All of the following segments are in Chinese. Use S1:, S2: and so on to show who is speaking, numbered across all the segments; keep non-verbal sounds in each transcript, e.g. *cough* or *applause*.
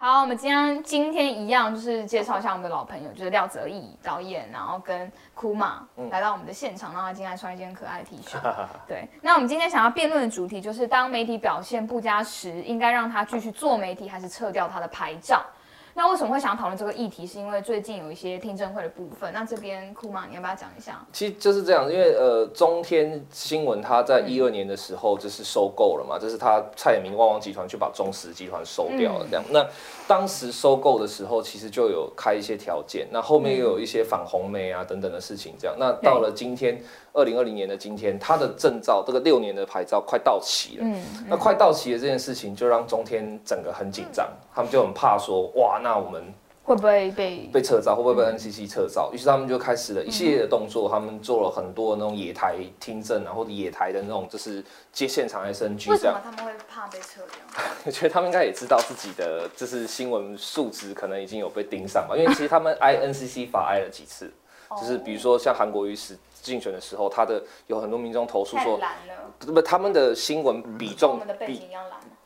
S1: 好，我们今天今天一样就是介绍一下我们的老朋友，就是廖泽义导演，然后跟库玛来到我们的现场，让他今天穿一件可爱的 T 恤。*laughs* 对，那我们今天想要辩论的主题就是，当媒体表现不佳时，应该让他继续做媒体，还是撤掉他的牌照？那为什么会想要讨论这个议题？是因为最近有一些听证会的部分。那这边库玛，你要不要讲一下？
S2: 其实就是这样，因为呃，中天新闻它在一二年的时候就是收购了嘛，就是他蔡衍明旺旺集团去把中石集团收掉了这样。那当时收购的时候，其实就有开一些条件，那后面又有一些反红梅啊等等的事情这样。那到了今天。二零二零年的今天，他的证照这个六年的牌照快到期了。嗯，那快到期的这件事情，就让中天整个很紧张，他们就很怕说，哇，那我们
S1: 会不会被
S2: 被撤照，会不会被 NCC 撤照？于是他们就开始了一系列的动作，他们做了很多那种野台听证啊，或者野台的那种，就是接现场 SNG
S1: 这样。为什么他们会怕被撤掉？*laughs*
S2: 我觉得他们应该也知道自己的就是新闻素质可能已经有被盯上吧，因为其实他们挨 NCC 法挨了几次，就是比如说像韩国瑜时。竞选的时候，他的有很多民众投诉说，
S1: 不，
S2: 他们的新闻比重
S1: 比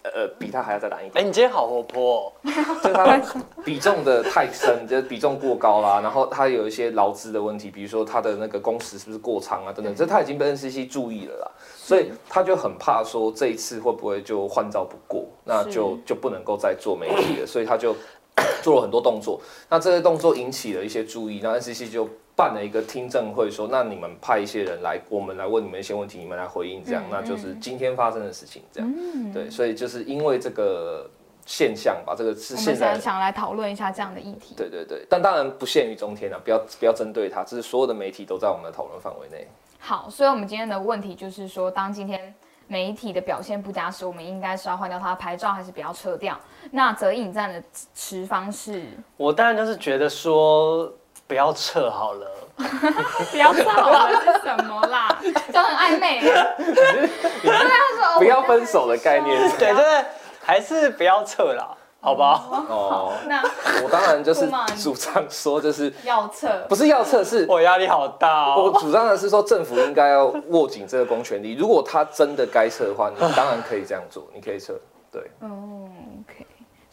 S2: 呃比他还要再蓝一点。
S3: 哎，你今天好活泼，*laughs*
S2: 就他比重的太深，就是比重过高啦。然后他有一些劳资的问题，比如说他的那个工时是不是过长啊等等，这他已经被 NCC 注意了啦，所以他就很怕说这一次会不会就换照不过，那就就不能够再做媒体了，所以他就 *coughs* 做了很多动作。那这些动作引起了一些注意，那 NCC 就。办了一个听证会，说那你们派一些人来，我们来问你们一些问题，你们来回应，这样，那就是今天发生的事情，这样，对，所以就是因为这个现象吧，这个是现在
S1: 想来讨论一下这样的议题，
S2: 对对对，但当然不限于中天啊，不要不要针对他，这是所有的媒体都在我们的讨论范围内。
S1: 好，所以我们今天的问题就是说，当今天媒体的表现不佳时，我们应该是要换掉他的牌照，还是不要撤掉？那择引战的持方是，
S3: 我当然就是觉得说。不要撤好了，*laughs*
S1: 不要撤好了是什么啦？*laughs* 就很暧昧。*laughs*
S2: 不要分手的概念，
S3: 对就是，还是不要撤啦，好不好？
S1: 哦，那
S2: 我当然就是主张说，就是
S1: 要撤，
S2: 不是要撤，是
S3: 我压力好大。
S2: 我主张的是说，政府应该要握紧这个公权力。如果他真的该撤的话，你当然可以这样做，你可以撤。对，
S1: 嗯。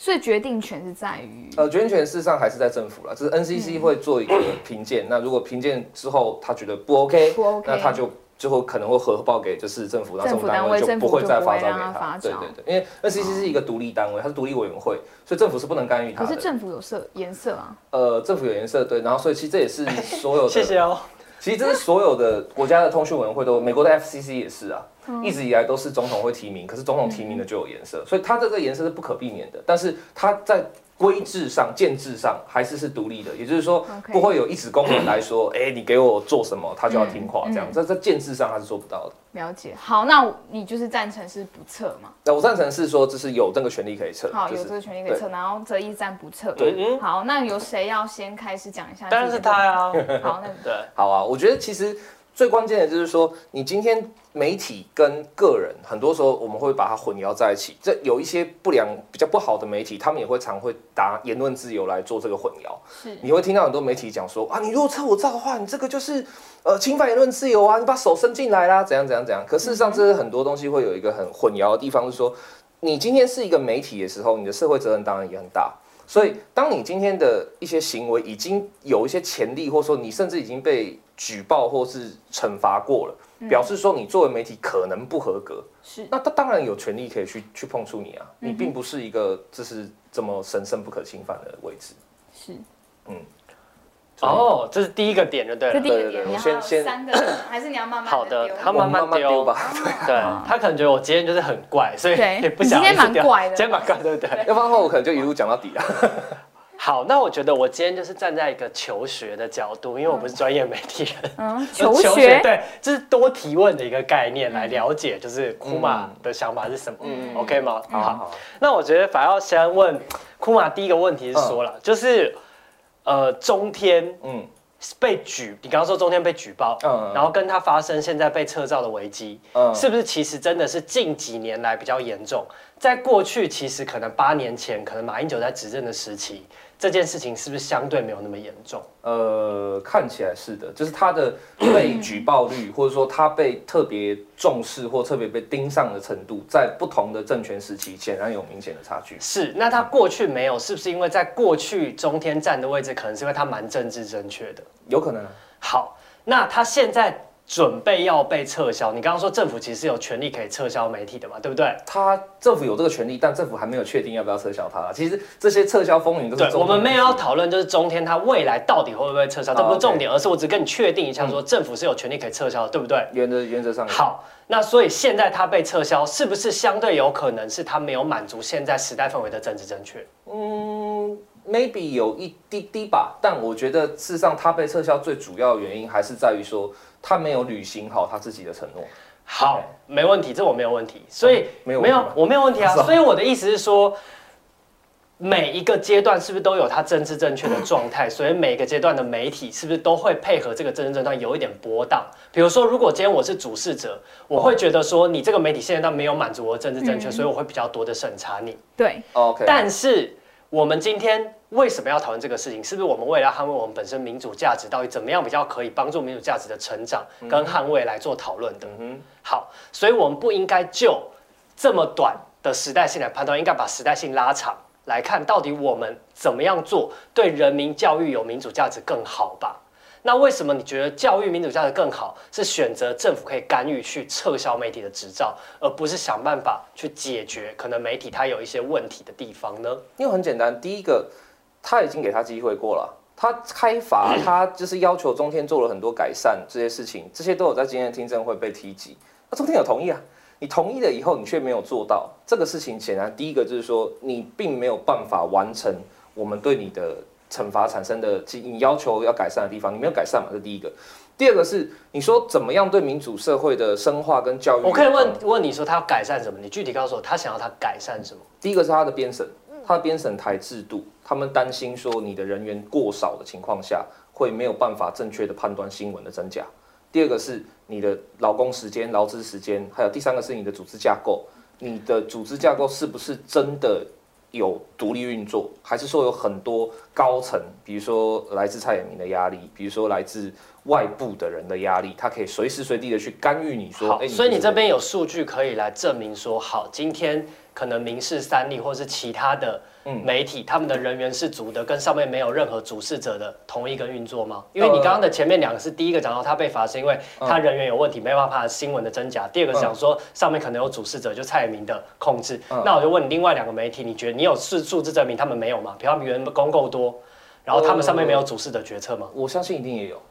S1: 所以决定权是在于，
S2: 呃，决定权事实上还是在政府了，就是 NCC 会做一个评鉴，那如果评鉴之后他觉得不 OK，
S1: 不 OK，
S2: 那他就最后可能会核报给就是政府，然后政府单位就不会再发照给他。对对对，因为 NCC 是一个独立单位，它是独立委员会，所以政府是不能干预它
S1: 的。可是政府有色颜色啊？
S2: 呃，政府有颜色，对，然后所以其实这也是所有的，*laughs*
S3: 谢谢哦。
S2: 其实这是所有的国家的通讯委员会都，美国的 FCC 也是啊。一直以来都是总统会提名，可是总统提名的就有颜色，所以它这个颜色是不可避免的。但是它在规制上、建制上还是是独立的，也就是说不会有一纸公文来说，*clears throat* 哎，你给我做什么，他就要听话这样。在在建制上他是做不到的。
S1: 了解。好，那你就是赞成是不撤嘛？
S2: 那我赞成是说，就是有这个权利可以撤。
S1: 好，有这个权利可以撤，然后则一赞不撤。
S2: 对。
S1: 好，那由谁要先开始讲一下？
S3: 当然是他呀。*laughs*
S1: 好，那 *laughs*
S3: 对。
S2: 好啊，我觉得其实。最关键的就是说，你今天媒体跟个人，很多时候我们会把它混淆在一起。这有一些不良、比较不好的媒体，他们也会常会打言论自由来做这个混淆。
S1: 是，
S2: 你会听到很多媒体讲说啊，你如果测我照的话，你这个就是呃侵犯言论自由啊，你把手伸进来啦，怎样怎样怎样。可事实上，这是很多东西会有一个很混淆的地方，是说你今天是一个媒体的时候，你的社会责任当然也很大。所以，当你今天的一些行为已经有一些潜力，或者说你甚至已经被举报或是惩罚过了，表示说你作为媒体可能不合格，
S1: 是。
S2: 那他当然有权利可以去去碰触你啊，你并不是一个就是这么神圣不可侵犯的位置，
S1: 是，
S2: 嗯。
S3: 哦，这是第一个点，就对了。
S1: 对对对，我先先。三个，*coughs* 还是你要慢慢
S3: 好的，
S1: 他
S3: 慢慢丢。
S2: 吧。
S3: 对，他可能觉得我今天就是很怪，所以也 *laughs* 不想
S1: 今天蛮怪的，
S3: 今天蛮怪，对不对？
S2: 要不然的话，我可能就一路讲到底了。
S3: 好，那我觉得我今天就是站在一个求学的角度，因为我不是专业媒体人。
S1: 嗯，*laughs* 求学
S3: 对，就是多提问的一个概念来了解，就是库玛的想法是什么。嗯，OK 吗？好，那我觉得反而要先问库玛第一个问题是说了，就是。呃，中天嗯被举，你刚刚说中天被举报，嗯，然后跟他发生现在被撤照的危机，嗯，是不是其实真的是近几年来比较严重？在过去其实可能八年前，可能马英九在执政的时期，这件事情是不是相对没有那么严重？
S2: 呃，看起来是的，就是他的被举报率，或者说他被特别重视或特别被盯上的程度，在不同的政权时期显然有明显的差距。
S3: 是，那他过去没有，是不是因为在过去中天站的位置，可能是因为他蛮政治正确的？
S2: 有可能啊。
S3: 好，那他现在。准备要被撤销，你刚刚说政府其实有权利可以撤销媒体的嘛，对不对？
S2: 他政府有这个权利，但政府还没有确定要不要撤销它。其实这些撤销风云都是。
S3: 对，我们没有要讨论，就是中天它未来到底会不会撤销，这不是重点，而是我只跟你确定一下，说政府是有权利可以撤销的，对不对？
S2: 原则原则上。
S3: 好，那所以现在它被撤销，是不是相对有可能是它没有满足现在时代氛围的政治正确？
S2: 嗯，maybe 有一滴滴吧，但我觉得事实上它被撤销最主要的原因还是在于说。他没有履行好他自己的承诺。
S3: 好，没问题，这我没有问题。所以没有没有我没有问题啊。*laughs* 所以我的意思是说，每一个阶段是不是都有他政治正确的状态？*laughs* 所以每个阶段的媒体是不是都会配合这个政治正确有一点波荡？比如说，如果今天我是主事者，我会觉得说你这个媒体现在都没有满足我的政治正确，所以我会比较多的审查你。
S1: 对
S2: ，OK。
S3: 但是我们今天。为什么要讨论这个事情？是不是我们为了捍卫我们本身民主价值，到底怎么样比较可以帮助民主价值的成长跟捍卫来做讨论的？嗯，好，所以我们不应该就这么短的时代性来判断，应该把时代性拉长来看，到底我们怎么样做对人民教育有民主价值更好吧？那为什么你觉得教育民主价值更好，是选择政府可以干预去撤销媒体的执照，而不是想办法去解决可能媒体它有一些问题的地方呢？
S2: 因为很简单，第一个。他已经给他机会过了，他开罚，他就是要求中天做了很多改善，这些事情，这些都有在今天的听证会被提及。那中天有同意啊？你同意了以后，你却没有做到这个事情，显然第一个就是说，你并没有办法完成我们对你的惩罚产生的，你要求要改善的地方，你没有改善嘛？这第一个。第二个是你说怎么样对民主社会的深化跟教育？
S3: 我可以问问你说他要改善什么？你具体告诉我他想要他改善什么？
S2: 第一个是他的编审。他的编审台制度，他们担心说你的人员过少的情况下，会没有办法正确的判断新闻的真假。第二个是你的劳工时间、劳资时间，还有第三个是你的组织架构，你的组织架构是不是真的有独立运作，还是说有很多高层，比如说来自蔡衍明的压力，比如说来自外部的人的压力，他可以随时随地的去干预你说。
S3: 所以你这边有数据可以来证明说，好，今天。可能民事三例或是其他的媒体，他们的人员是足的，跟上面没有任何主事者的同一个运作吗？因为你刚刚的前面两个是第一个讲到他被罚是因为他人员有问题，没办法新闻的真假。第二个讲说上面可能有主事者，就蔡明的控制。那我就问你，另外两个媒体，你觉得你有数数字证明他们没有吗？比方员工够多，然后他们上面没有主事的决策吗？
S2: 我相信一定也有。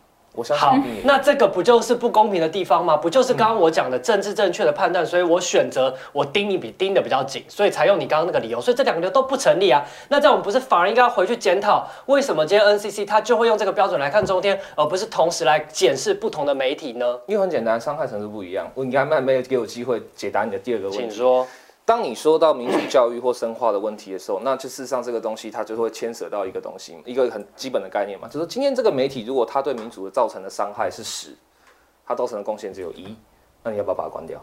S3: 好，那这个不就是不公平的地方吗？不就是刚刚我讲的政治正确的判断？所以我选择我盯你比盯的比较紧，所以才用你刚刚那个理由。所以这两个都不成立啊。那在我们不是反而应该要回去检讨，为什么今天 NCC 他就会用这个标准来看中天，而不是同时来检视不同的媒体呢？
S2: 因为很简单，伤害程度不一样。我你还没有给我机会解答你的第二个问题，
S3: 请说。
S2: 当你说到民主教育或深化的问题的时候，那就事实上这个东西它就会牵涉到一个东西，一个很基本的概念嘛，就是今天这个媒体如果它对民主的造成的伤害是十，它造成的贡献只有一，那你要不要把它关掉？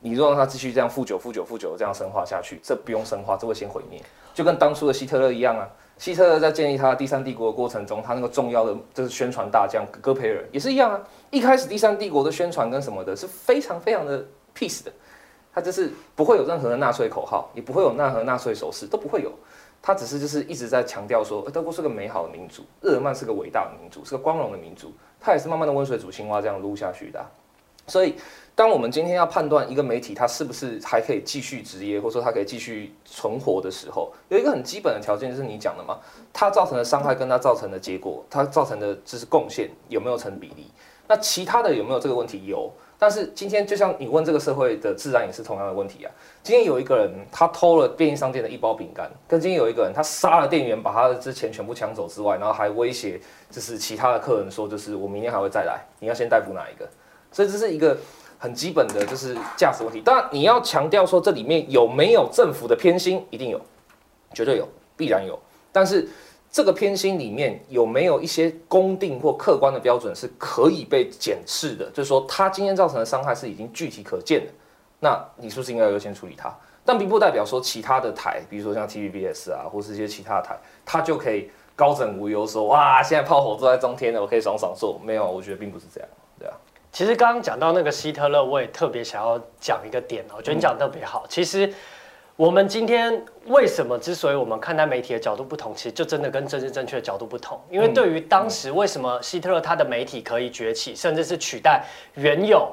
S2: 你若让它继续这样负九、负九、负九这样深化下去，这不用深化，这会先毁灭，就跟当初的希特勒一样啊。希特勒在建立他的第三帝国的过程中，他那个重要的就是宣传大将戈培尔也是一样啊。一开始第三帝国的宣传跟什么的是非常非常的 peace 的。他就是不会有任何的纳粹口号，也不会有任何纳粹手势，都不会有。他只是就是一直在强调说，德国是个美好的民族，日耳曼是个伟大的民族，是个光荣的民族。他也是慢慢的温水煮青蛙这样撸下去的。所以，当我们今天要判断一个媒体它是不是还可以继续职业，或者说它可以继续存活的时候，有一个很基本的条件就是你讲的嘛，它造成的伤害跟它造成的结果，它造成的就是贡献有没有成比例？那其他的有没有这个问题？有。但是今天就像你问这个社会的自然也是同样的问题啊。今天有一个人他偷了便利商店的一包饼干，跟今天有一个人他杀了店员，把他的之前全部抢走之外，然后还威胁就是其他的客人说，就是我明天还会再来，你要先逮捕哪一个？所以这是一个很基本的就是价值问题。当然你要强调说这里面有没有政府的偏心，一定有，绝对有，必然有。但是。这个偏心里面有没有一些公定或客观的标准是可以被检视的？就是说，他今天造成的伤害是已经具体可见的，那你是不是应该优先处理它？但并不代表说其他的台，比如说像 TVBS 啊，或是一些其他台，它就可以高枕无忧说哇，现在炮火都在中天了，我可以爽爽做。没有，我觉得并不是这样，对啊。
S3: 其实刚刚讲到那个希特勒，我也特别想要讲一个点哦，我觉得你讲的特别好。其实我们今天为什么之所以我们看待媒体的角度不同，其实就真的跟政治正确的角度不同。因为对于当时为什么希特勒他的媒体可以崛起，甚至是取代原有。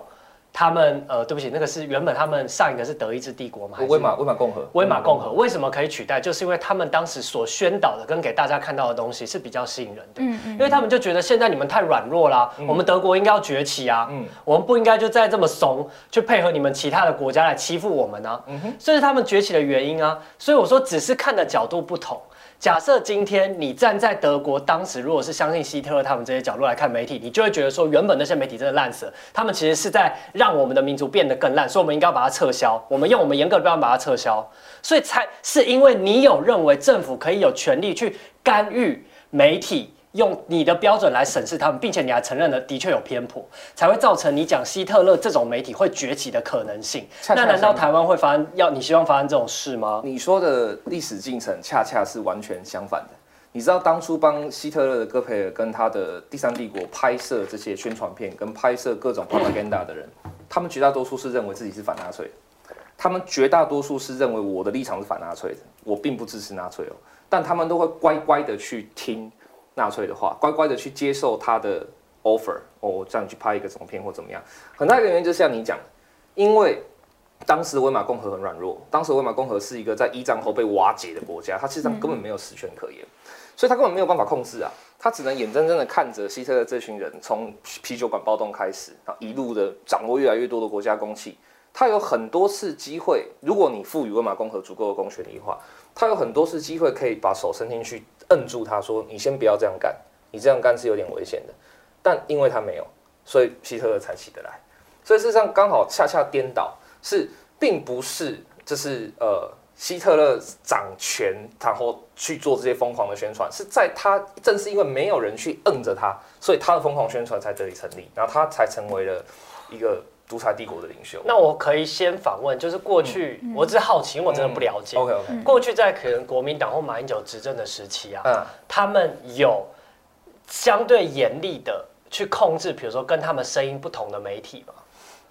S3: 他们呃，对不起，那个是原本他们上一个是德意志帝国嘛？
S2: 威马威马共和。
S3: 威马共和为什么可以取代？就是因为他们当时所宣导的跟给大家看到的东西是比较吸引人的。嗯嗯。因为他们就觉得现在你们太软弱啦，我们德国应该要崛起啊。嗯。我们不应该就再这么怂，去配合你们其他的国家来欺负我们呢。嗯哼。这是他们崛起的原因啊。所以我说，只是看的角度不同。假设今天你站在德国，当时如果是相信希特勒他们这些角度来看媒体，你就会觉得说，原本那些媒体真的烂死了，他们其实是在让我们的民族变得更烂，所以我们应该把它撤销。我们用我们严格的标准把它撤销，所以才是因为你有认为政府可以有权利去干预媒体。用你的标准来审视他们，并且你还承认了的确有偏颇，才会造成你讲希特勒这种媒体会崛起的可能性。那难道台湾会发生要你希望发生这种事吗？
S2: 你说的历史进程恰恰是完全相反的。你知道当初帮希特勒的戈培尔跟他的第三帝国拍摄这些宣传片，跟拍摄各种 propaganda 的人，他们绝大多数是认为自己是反纳粹，他们绝大多数是认为我的立场是反纳粹的，我并不支持纳粹哦，但他们都会乖乖的去听。纳粹的话，乖乖的去接受他的 offer，哦，这样去拍一个什么片或怎么样？很大一个原因就是像你讲，因为当时威玛共和很软弱，当时威玛共和是一个在一战后被瓦解的国家，它实际上根本没有实权可言，所以他根本没有办法控制啊，他只能眼睁睁的看着希特勒这群人从啤酒馆暴动开始，然后一路的掌握越来越多的国家公器，他有很多次机会，如果你赋予威玛共和足够的公权力的话，他有很多次机会可以把手伸进去。摁住他说：“你先不要这样干，你这样干是有点危险的。”但因为他没有，所以希特勒才起得来。所以事实上刚好恰恰颠倒，是并不是就是呃希特勒掌权，然后去做这些疯狂的宣传，是在他正是因为没有人去摁着他，所以他的疯狂宣传才得以成立，然后他才成为了一个。独裁帝国的领袖，
S3: 那我可以先访问，就是过去我只是好奇，因为我真的不了解。
S2: OK OK，
S3: 过去在可能国民党或马英九执政的时期啊，嗯，他们有相对严厉的去控制，比如说跟他们声音不同的媒体吗？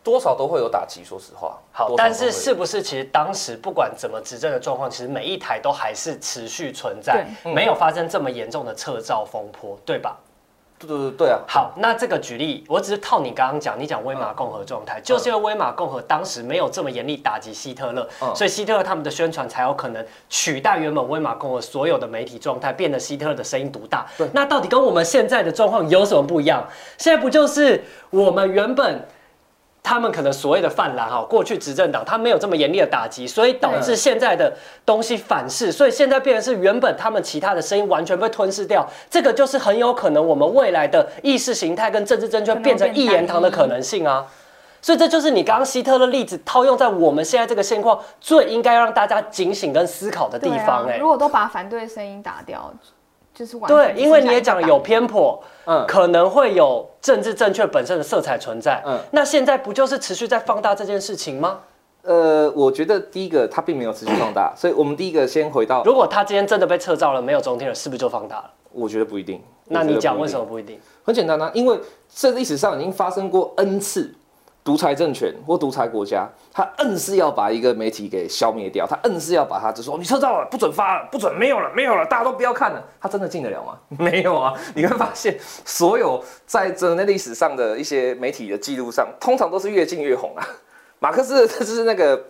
S2: 多少都会有打击，说实话。
S3: 好，但是是不是其实当时不管怎么执政的状况，其实每一台都还是持续存在，没有发生这么严重的撤照风波，对吧？
S2: 对对对啊！
S3: 好，那这个举例，我只是套你刚刚讲，你讲威玛共和状态，就是因为威玛共和当时没有这么严厉打击希特勒，所以希特勒他们的宣传才有可能取代原本威玛共和所有的媒体状态，变得希特勒的声音独大。对，那到底跟我们现在的状况有什么不一样？现在不就是我们原本？他们可能所谓的泛滥哈，过去执政党他没有这么严厉的打击，所以导致现在的东西反噬，所以现在变成是原本他们其他的声音完全被吞噬掉，这个就是很有可能我们未来的意识形态跟政治正确变成一言堂的可能性啊！所以这就是你刚刚希特的例子套用在我们现在这个现况，最应该让大家警醒跟思考的地方。哎，
S1: 如果都把反对声音打掉。就是
S3: 对，因为你也讲有偏颇，嗯，可能会有政治正确本身的色彩存在，嗯，那现在不就是持续在放大这件事情吗？
S2: 呃，我觉得第一个它并没有持续放大，所以我们第一个先回到，
S3: 如果他今天真的被撤照了，没有中天了，是不是就放大了？
S2: 我觉得不一定。
S3: 那你讲为什么不一定？
S2: 很简单啊，因为这历史上已经发生过 n 次。独裁政权或独裁国家，他硬是要把一个媒体给消灭掉，他硬是要把它就说你撤照了，不准发了，不准没有了，没有了，大家都不要看了。他真的进得了吗？*laughs* 没有啊！你会发现，所有在这那历史上的一些媒体的记录上，通常都是越禁越红啊。马克思就是那个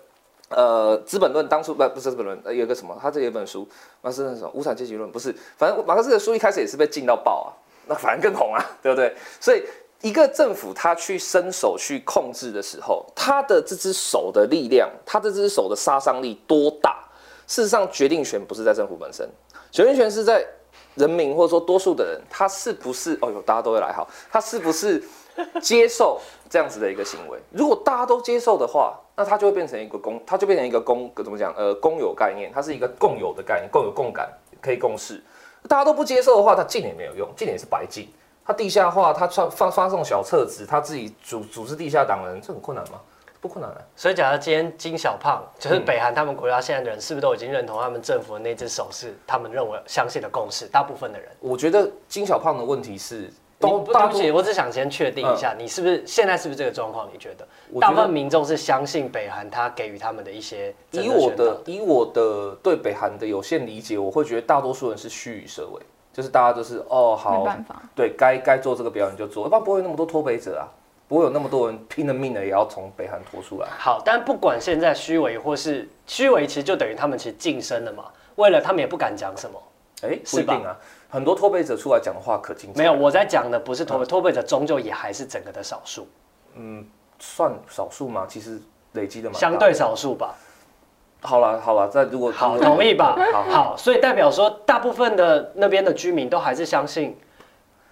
S2: 呃《资本论》，当初不不是《资本论》，有个什么？他这有一本书，马克思那什么《无产阶级论》，不是，反正马克思的书一开始也是被禁到爆啊，那反而更红啊，对不对？所以。一个政府，他去伸手去控制的时候，他的这只手的力量，他这只手的杀伤力多大？事实上，决定权不是在政府本身，决定权是在人民或者说多数的人，他是不是？哦哟，大家都会来好，他是不是接受这样子的一个行为？如果大家都接受的话，那它就会变成一个公，它就变成一个公，怎么讲？呃，公有概念，它是一个共有的概念，共有共感，可以共事。大家都不接受的话，它禁也没有用，禁也是白禁。他地下化，他传发发送小册子，他自己组组织地下党人，这很困难吗？不困难啊。
S3: 所以，假如今天金小胖就是北韩他们国家现在的人，是不是都已经认同他们政府的那只手是他们认为相信的共识？大部分的人，
S2: 我觉得金小胖的问题是，
S3: 都对不起，我只想先确定一下，你是不是现在是不是这个状况？你觉得大部分民众是相信北韩他给予他们的一些真
S2: 以我的以我的对北韩的有限理解，我会觉得大多数人是虚与社为，就是大家都是哦
S1: 没
S2: 好，
S1: 办法，
S2: 对该该做这个表演就做，要不然不会有那么多脱北者啊，不会有那么多人拼了命的也要从北韩拖出来。
S3: 好，但不管现在虚伪或是虚伪，其实就等于他们其实晋升了嘛。为了他们也不敢讲什么，
S2: 哎，不
S3: 是吧
S2: 一定啊，很多脱北者出来讲的话可精彩
S3: 没有，我在讲的不是脱北，脱北者终究也还是整个的少数，嗯
S2: 算少数吗？其实累积的蛮大的
S3: 相对少数吧。
S2: 好了好了，在如果
S3: 好，同意吧？
S2: 好
S3: 好，所以代表说，大部分的那边的居民都还是相信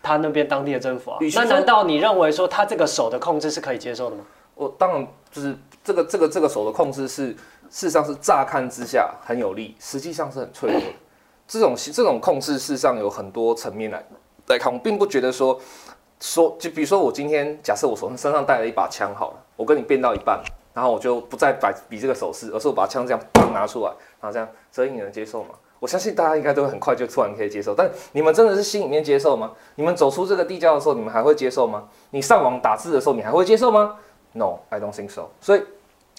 S3: 他那边当地的政府啊那难道你认为说他这个手的控制是可以接受的吗？
S2: 我当然就是这个这个这个手的控制是，事实上是乍看之下很有利，实际上是很脆弱的。*coughs* 这种这种控制，事实上有很多层面来来看，我并不觉得说说，就比如说我今天假设我手上身上带了一把枪好了，我跟你变到一半，然后我就不再摆比这个手势，而是我把枪这样拿出来，然后这样，所以你能接受吗？我相信大家应该都很快就突然可以接受，但你们真的是心里面接受吗？你们走出这个地窖的时候，你们还会接受吗？你上网打字的时候，你还会接受吗？No，I don't think so。所以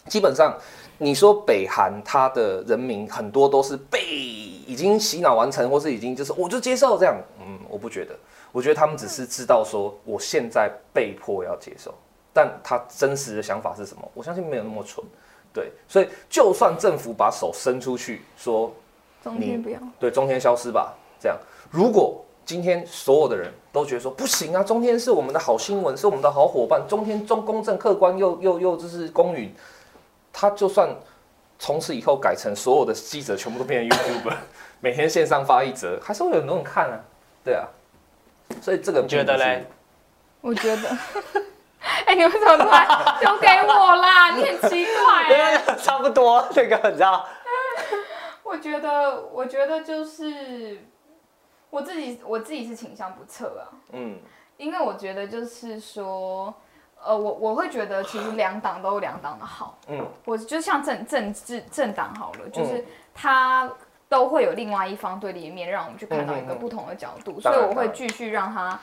S2: 基本上，你说北韩它的人民很多都是被已经洗脑完成，或是已经就是我就接受这样，嗯，我不觉得，我觉得他们只是知道说我现在被迫要接受，但他真实的想法是什么？我相信没有那么蠢，对，所以就算政府把手伸出去说
S1: 中天不要，
S2: 对中天消失吧，这样，如果今天所有的人都觉得说不行啊，中天是我们的好新闻，是我们的好伙伴，中天中公正客观又又又就是公允，他就算从此以后改成所有的记者全部都变成 YouTuber，*laughs* 每天线上发一则，还是会有很多人看啊，对啊，所以这个
S3: 你觉得嘞？
S1: 我觉得。*laughs* 哎、你们怎么突然丢给我啦？你很奇怪、欸。*laughs*
S3: 差不多，这个你知道，*laughs*
S1: 我觉得，我觉得就是我自己，我自己是倾向不测啊，
S2: 嗯。
S1: 因为我觉得就是说，呃，我我会觉得其实两党都有两党的好，
S2: 嗯。
S1: 我就像政政治政党好了，就是它都会有另外一方对立面，让我们去看到一个不同的角度，所以我会继续让它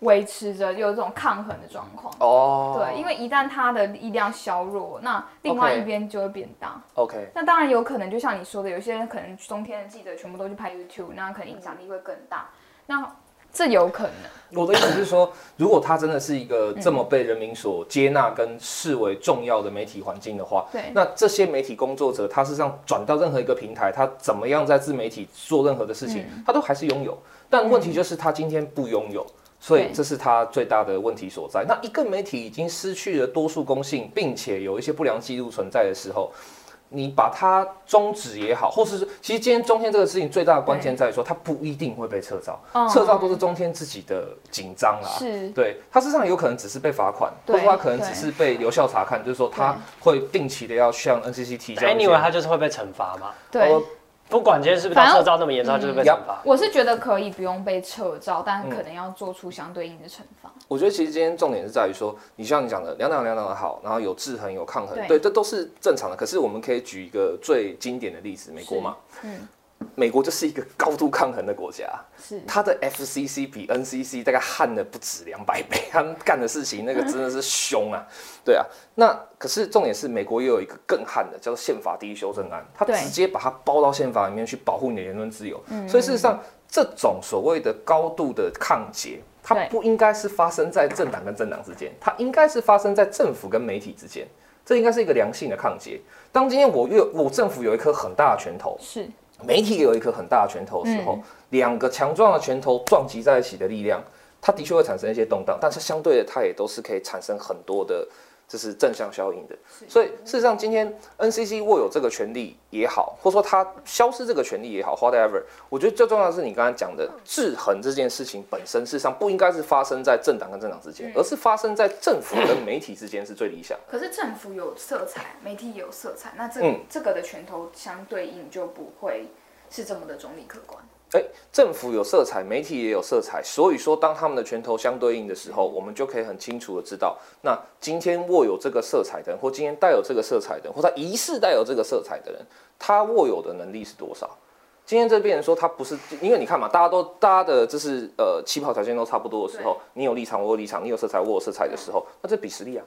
S1: 维持着有这种抗衡的状况。
S2: 哦，
S1: 对，因为一旦它的力量削弱，那另外一边就会变大。
S2: OK，
S1: 那当然有可能，就像你说的，有些人可能冬天的记者全部都去拍 YouTube，那可能影响力会更大。那这有可能，
S2: 我的意思是说，如果他真的是一个这么被人民所接纳跟视为重要的媒体环境的话，
S1: 对
S2: 那这些媒体工作者，他事实上转到任何一个平台，他怎么样在自媒体做任何的事情，他都还是拥有。但问题就是他今天不拥有，所以
S1: 对
S2: 这是他最大的问题所在。那一个媒体已经失去了多数公信，并且有一些不良记录存在的时候，你把它终止也好，或是说其实今天中天这个事情最大的关键在于说，它不一定会被撤照，
S1: 嗯
S2: 撤照都是中天自己的紧张啦。
S1: 是
S2: 对，他事实上有可能只是被罚款，或者说他可能只是被留校查看，就是说他会定期的要向 NCC 提交
S3: anyway，他就是会被惩罚嘛。
S1: 对。
S2: 呃
S3: 不管今天是不是他撤照那么严重，他就是被惩罚。
S1: 我是觉得可以不用被撤照，但
S2: 嗯
S1: 可能要做出相对应的惩罚。
S2: 我觉得其实今天重点是在于说，你像你讲的两党两党的好，然后有制衡有抗衡，
S1: 对
S2: 对，这都是正常的。可是我们可以举一个最经典的例子，美国嘛，
S1: 嗯，
S2: 美国就是一个高度抗衡的国家，
S1: 是
S2: 它的 FCC 比 NCC 大概悍的不止两百倍，*laughs* 他们干的事情那个真的是凶啊，对啊。那可是重点是，美国也有一个更悍的，叫做宪法第一修正案，它直接把它包到宪法里面去保护你的言论自由。所以事实上，这种所谓的高度的抗结，它不应该是发生在政党跟政党之间，它应该是发生在政府跟媒体之间。这应该是一个良性的抗结。当今天我越我政府有一颗很大的拳头，
S1: 是，
S2: 媒体也有一颗很大的拳头的时候，两个强壮的拳头撞击在一起的力量，它的确会产生一些动荡，但是相对的，它也都是可以产生很多的，就是正向效应的。所以事实上，今天 NCC 握有这个权利也好，或者说它消失这个权利也好，whatever，我觉得最重要的是你刚才讲的制衡这件事情本身，事实上不应该是发生在政党跟政党之间，而是发生在政府跟媒体之间是最理想的。
S1: 可是政府有色彩，媒体也有色彩，那这、
S2: 嗯
S1: 这个的拳头相对应就不会是这么的中立客观。
S2: 哎，政府有色彩，媒体也有色彩，所以说当他们的拳头相对应的时候，我们就可以很清楚的知道，那今天握有这个色彩的人，或今天带有这个色彩的人，或他疑似带有这个色彩的人，他握有的能力是多少？今天这边人说他不是，因为你看嘛，大家都大家的就是呃起跑条件都差不多的时候，你有立场，我有立场，你有色彩，我有色彩的时候，那这比实力啊。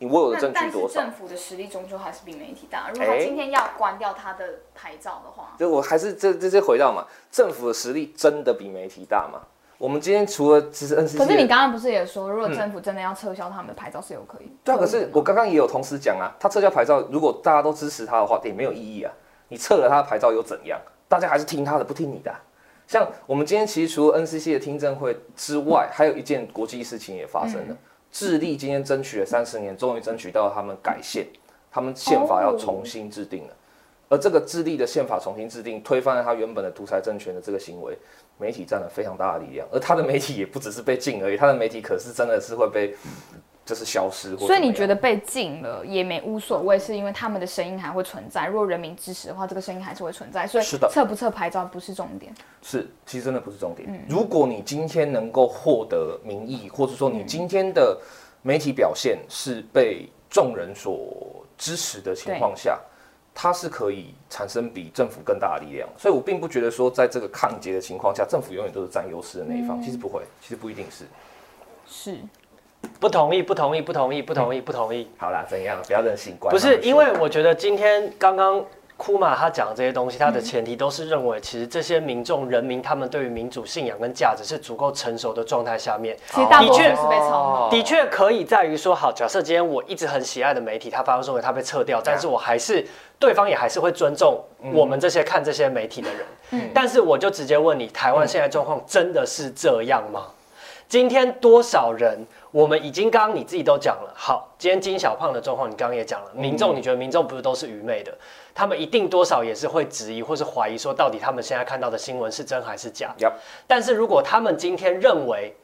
S2: 你握有的证据多少？
S1: 政府的实力终究还是比媒体大。如果他今天要关掉他的牌照的话，
S2: 就我还是这这这回到嘛，政府的实力真的比媒体大吗？我们今天除了只是 NCC，
S1: 可是你刚刚不是也说，如果政府真的要撤销他们的牌照是有可以？
S2: 对啊，可是我刚刚也有同时讲啊，他撤销牌照，如果大家都支持他的话，也没有意义啊。你撤了他的牌照又怎样？大家还是听他的，不听你的。像我们今天其实除了 N C C 的听证会之外，还有一件国际事情也发生了。智利今天争取了三十年，终于争取到他们改宪，他们宪法要重新制定了。而这个智利的宪法重新制定，推翻了他原本的独裁政权的这个行为，媒体占了非常大的力量。而他的媒体也不只是被禁而已，他的媒体可是真的是会被。就是消失，
S1: 所以你觉得被禁了也没无所谓，是因为他们的声音还会存在。如果人民支持的话，这个声音还是会存在。所以
S2: 是的，
S1: 测不测牌照不是重点。
S2: 是，其实真的不是重点。如果你今天能够获得民意，或者说你今天的媒体表现是被众人所支持的情况下，它是可以产生比政府更大的力量。所以我并不觉得说，在这个抗劫的情况下，政府永远都是占优势的那一方。其实不会，其实不一定是。
S1: 是。
S3: 不同意，不同意，不同意，不同意，不同意。
S2: 好啦，怎样？不要任性。
S3: 不是，因为我觉得今天刚刚库马他讲的这些东西，他的前提都是认为，其实这些民众、人民他们对于民主信仰跟价值是足够成熟的状态下面。
S1: 其实大部分是被操
S3: 的确可以在于说，好，假设今天我一直很喜爱的媒体，他发布认为他被撤掉，但是我还是对方也还是会尊重我们这些看这些媒体的人。嗯。但是我就直接问你，台湾现在状况真的是这样吗？今天多少人？我们已经刚刚你自己都讲了。好，今天金小胖的状况，你刚刚也讲了。民众，你觉得民众不是都是愚昧的？他们一定多少也是会质疑或是怀疑，说到底他们现在看到的新闻是真还是假？但是如果他们今天认为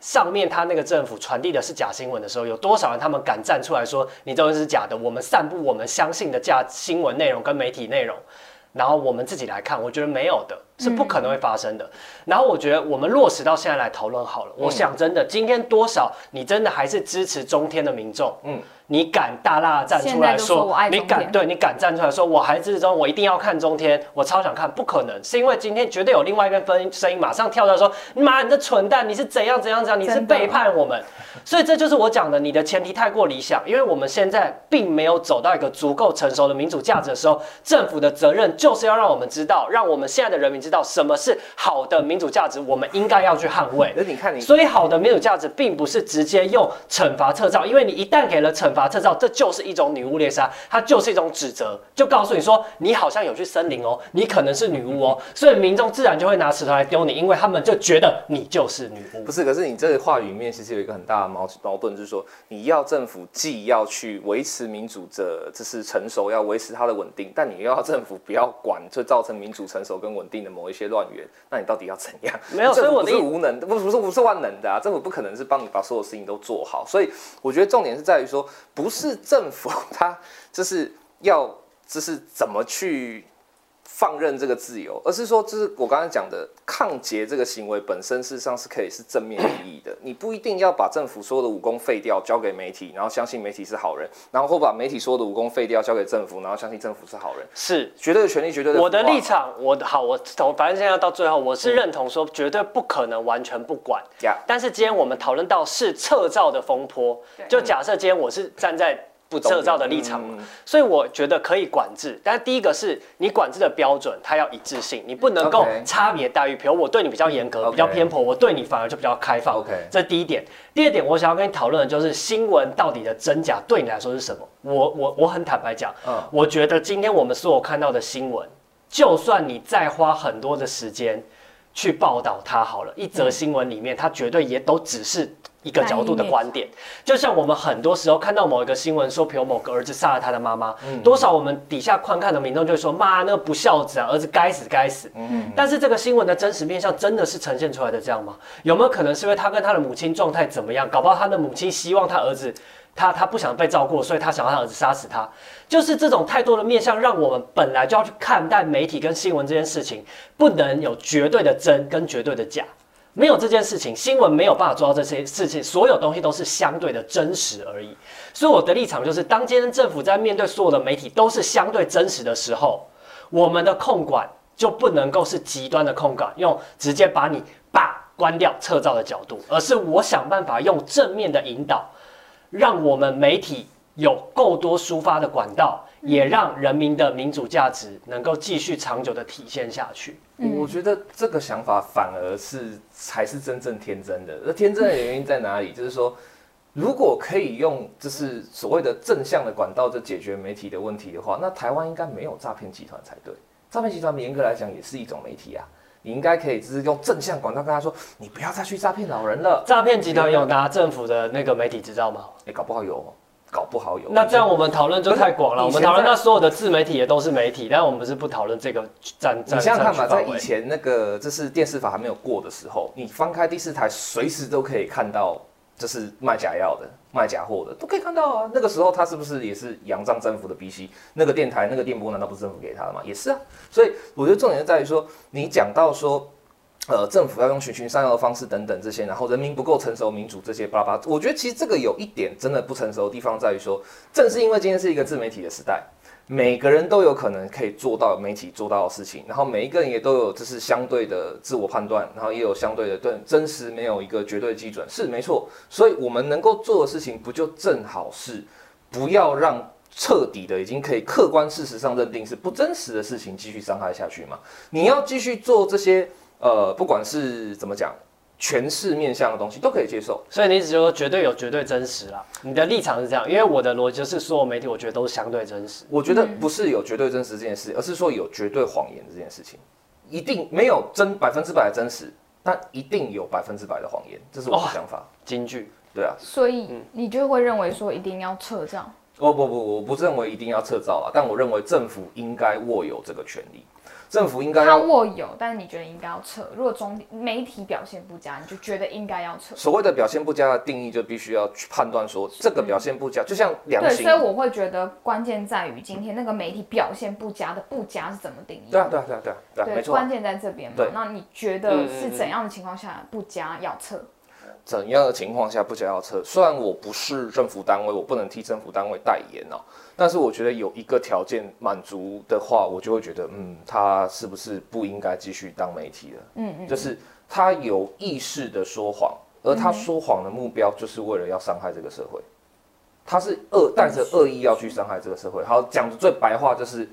S3: 上面他那个政府传递的是假新闻的时候，有多少人他们敢站出来说你这个是假的？我们散布我们相信的假新闻内容跟媒体内容。然后我们自己来看，我觉得没有的，是不可能会发生的。然后我觉得我们落实到现在来讨论好了。我想真的，今天多少你真的还是支持中天的民众，嗯。你敢大大站出来说，你敢对你敢站出来说，我还支持中，我一定要看中天，我超想看，不可能，是因为今天绝对有另外一边分声音马上跳出来说，妈，你这蠢蛋，你是怎样怎样怎样，你是背叛我们，所以这就是我讲的，你的前提太过理想，因为我们现在并没有走到一个足够成熟的民主价值的时候，政府的责任就是要让我们知道，让我们现在的人民知道什么是好的民主价值，我们应该要去捍卫。
S2: 你看你，
S3: 所以好的民主价值并不是直接用惩罚撤照，因为你一旦给了惩罚。法撤照，这就是一种女巫猎杀，它就是一种指责，就告诉你说你好像有去森林哦，你可能是女巫哦，所以民众自然就会拿石头来丢你，因为他们就觉得你就是女巫。
S2: 不是，可是你这个话语里面其实有一个很大的矛矛盾，就是说你要政府既要去维持民主的，这是成熟，要维持它的稳定，但你又要政府不要管，就造成民主成熟跟稳定的某一些乱源，那你到底要怎样？*laughs*
S3: 没有，所以我
S2: 是无能，不不是不是万能的啊，政府不可能是帮你把所有事情都做好，所以我觉得重点是在于说。不是政府，*laughs* 他就是要，就是怎么去放任这个自由，而是说，就是我刚才讲的抗劫这个行为本身，事实上是可以是正面意义的。你不一定要把政府所有的武功废掉，交给媒体，然后相信媒体是好人，然后或把媒体所有的武功废掉，交给政府，然后相信政府是好人。
S3: 是
S2: 绝对的权利，绝对的。
S3: 我的立场，我好，我我反正现在到最后，我是认同说，绝对不可能完全不管。但是今天我们讨论到是撤照的风波，就假设今天我是站在。不撤照的立场嘛，所以我觉得可以管制，但是第一个是你管制的标准，它要一致性，你不能够差别待遇。比如我对你比较严格，比较偏颇，我对你反而就比较开放。
S2: OK，
S3: 这是第一点。第二点，我想要跟你讨论的就是新闻到底的真假对你来说是什么？我我我很坦白讲，嗯，我觉得今天我们所有看到的新闻，就算你再花很多的时间去报道它好了，一则新闻里面，它绝对也都只是。一个角度的观点，就像我们很多时候看到某一个新闻说，比如某个儿子杀了他的妈妈，多少我们底下观看的民众就会说，妈，那个不孝子啊，儿子该死该死。嗯，但是这个新闻的真实面相真的是呈现出来的这样吗？有没有可能是因为他跟他的母亲状态怎么样？搞不好他的母亲希望他儿子他他不想被照顾，所以他想要他儿子杀死他，就是这种太多的面相，让我们本来就要去看待媒体跟新闻这件事情，不能有绝对的真跟绝对的假，没有这件事情，新闻没有办法做到这些事情，所有东西都是相对的真实而已。所以我的立场就是，当今天政府在面对所有的媒体都是相对真实的时候，我们的控管就不能够是极端的控管，用直接把你把关掉撤照的角度，而是我想办法用正面的引导。让我们媒体有够多抒发的管道，也让人民的民主价值能够继续长久的体现下去。
S2: 我觉得这个想法反而是才是真正天真的。那天真的原因在哪里？*laughs* 就是说，如果可以用就是所谓的正向的管道，就解决媒体的问题的话，那台湾应该没有诈骗集团才对。诈骗集团严格来讲也是一种媒体啊。你应该可以只是用正向管道跟他说，你不要再去诈骗老人了。
S3: 诈骗集团有拿政府的那个媒体执照吗？
S2: 哎，搞不好有，搞不好有。
S3: 那这样我们讨论就太广了。我们讨论那所有的自媒体也都是媒体，但我们是不讨论这个站
S2: 你想想看嘛，在以前那个就是电视法还没有过的时候，你翻开第四台，随时都可以看到。就是卖假药的、卖假货的，都可以看到啊。那个时候他是不是也是仰仗政府的鼻息？那个电台、那个电波难道不是政府给他的吗？也是啊。所以我觉得重点就在于说，你讲到说，呃，政府要用循循善诱的方式等等这些，然后人民不够成熟、民主这些巴拉巴拉。我觉得其实这个有一点真的不成熟的地方在于说，正是因为今天是一个自媒体的时代。每个人都有可能可以做到媒体做到的事情，然后每一个人也都有就是相对的自我判断，然后也有相对的对真实没有一个绝对基准，是没错。所以我们能够做的事情，不就正好是不要让彻底的已经可以客观事实上认定是不真实的事情继续伤害下去吗？你要继续做这些呃，不管是怎么讲。全市面向的东西都可以接受，
S3: 所以你只说绝对有绝对真实啦。你的立场是这样，因为我的逻辑就是所有媒体我觉得都是相对真实。
S2: 我觉得不是有绝对真实这件事，而是说有绝对谎言这件事情，一定没有真百分之百的真实，但一定有百分之百的谎言，这是我的想法。
S3: 京剧，
S2: 对啊。
S1: 所以你就会认为说一定要撤照？
S2: 哦不不，我不认为一定要撤照啊，但我认为政府应该握有这个权利。政府应该
S1: 他握有，但是你觉得应该要撤？如果中媒体表现不佳，你就觉得应该要撤？
S2: 所谓的表现不佳的定义，就必须要去判断说这个表现不佳，就像良
S1: 心。对，所以我会觉得关键在于今天那个媒体表现不佳的不佳是怎么定义？
S2: 对啊，对啊，对啊，对啊，对，没错。
S1: 关键在这边嘛。那你觉得是怎样的情况下不佳要撤？
S2: 怎样的情况下不加要撤？虽然我不是政府单位，我不能替政府单位代言哦，但是我觉得有一个条件满足的话，我就会觉得，嗯，他是不是不应该继续当媒体了？嗯嗯，就是他有意识的说谎，而他说谎的目标就是为了要伤害这个社会，他是恶带着恶意要去伤害这个社会。好，讲的最白话就是。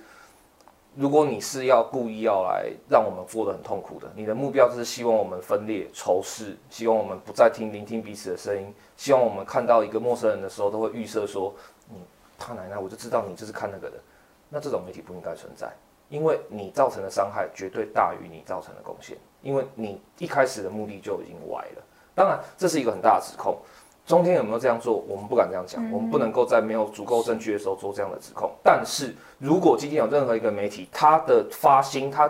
S2: 如果你是要故意要来让我们过得很痛苦的，你的目标就是希望我们分裂仇视，希望我们不再听聆听彼此的声音，希望我们看到一个陌生人的时候都会预设说，你他奶奶我就知道你就是看那个的，那这种媒体不应该存在，因为你造成的伤害绝对大于你造成的贡献，因为你一开始的目的就已经歪了。当然这是一个很大的指控。中天有没有这样做？我们不敢这样讲，我们不能够在没有足够证据的时候做这样的指控。但是如果今天有任何一个媒体，他的发心，他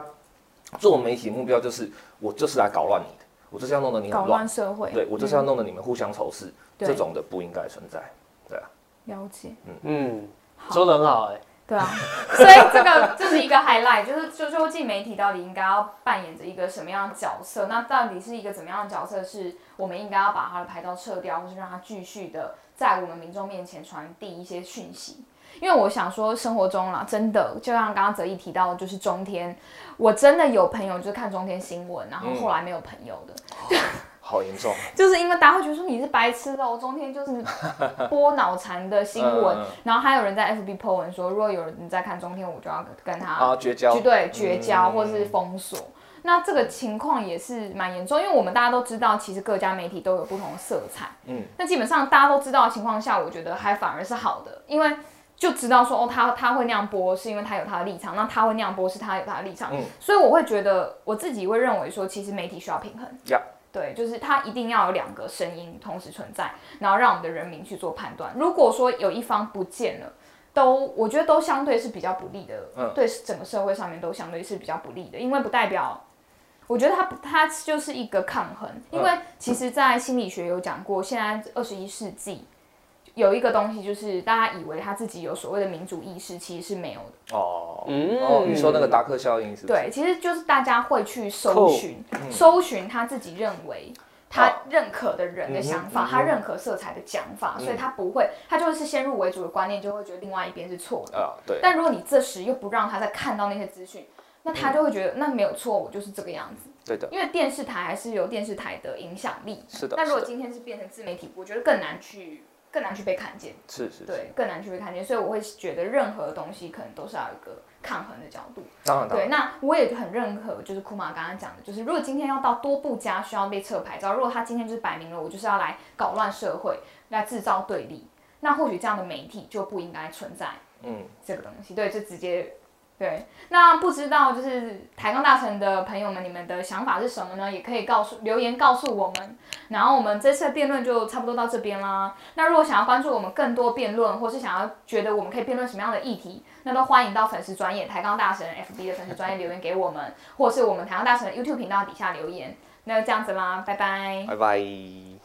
S2: 做媒体目标就是我就是来搞乱你的，我就是要弄得你
S1: 搞乱社会，
S2: 对我就是要弄得你们互相仇视，这种的不应该存在，对啊。
S1: 了解，嗯
S3: 嗯，说的很好哎。
S1: 对啊，所以这个就是一个 highlight，就是就究竟媒体到底应该要扮演着一个什么样的角色？那到底是一个怎么样的角色？是我们应该要把他的牌照撤掉，或是让他继续的在我们民众面前传递一些讯息？因为我想说，生活中啦，真的就像刚刚泽毅提到，就是中天，我真的有朋友就是看中天新闻，然后后来没有朋友的。*laughs*
S2: 好严重，
S1: 就是因为大家会觉得说你是白痴哦，中天就是 *laughs* 播脑残的新闻，然后还有人在 FB po 文说，如果有人在看中天，我就要跟他
S2: 啊绝交，
S1: 对绝交或是封锁。那这个情况也是蛮严重，因为我们大家都知道，其实各家媒体都有不同的色彩。嗯，那基本上大家都知道的情况下，我觉得还反而是好的，因为就知道说哦，他他会那样播，是因为他有他的立场，那他会那样播，是他有他的立场。嗯，所以我会觉得我自己会认为说，其实媒体需要平衡。对，就是它一定要有两个声音同时存在，然后让我们的人民去做判断。如果说有一方不见了，都我觉得都相对是比较不利的，嗯，对整个社会上面都相对是比较不利的，因为不代表，我觉得它它就是一个抗衡。因为其实，在心理学有讲过，现在二十一世纪。有一个东西，就是大家以为他自己有所谓的民主意识，其实是没有的。
S2: 哦，哦，你说那个达克效应是？
S1: 对，其实就是大家会去搜寻，搜寻他自己认为他认可的人的想法，他认可色彩的讲法，所以他不会，他就是先入为主的观念，就会觉得另外一边是错的。啊，对。但如果你这时又不让他再看到那些资讯，那他就会觉得那没有错，我就是这个样子。
S2: 对的。
S1: 因为电视台还是有电视台的影响力。
S2: 是的。
S1: 那如果今天是变成自媒体，我觉得更难去。更难去被看见，
S2: 是是，
S1: 对，更难去被看见，所以我会觉得任何东西可能都是要一个抗衡的角度。
S2: 当然，
S1: 对，那我也很认可，就是库马刚刚讲的，就是如果今天要到多部家需要被撤牌照，如果他今天就是摆明了我就是要来搞乱社会，来制造对立，那或许这样的媒体就不应该存在。嗯，这个东西，对，就直接。对，那不知道就是台钢大神的朋友们，你们的想法是什么呢？也可以告诉留言告诉我们。然后我们这次的辩论就差不多到这边啦。那如果想要关注我们更多辩论，或是想要觉得我们可以辩论什么样的议题，那都欢迎到粉丝专业台钢大神 *laughs* FB 的粉丝专业留言给我们，或是我们台钢大神 YouTube 频道底下留言。那就这样子啦，拜拜，
S2: 拜拜。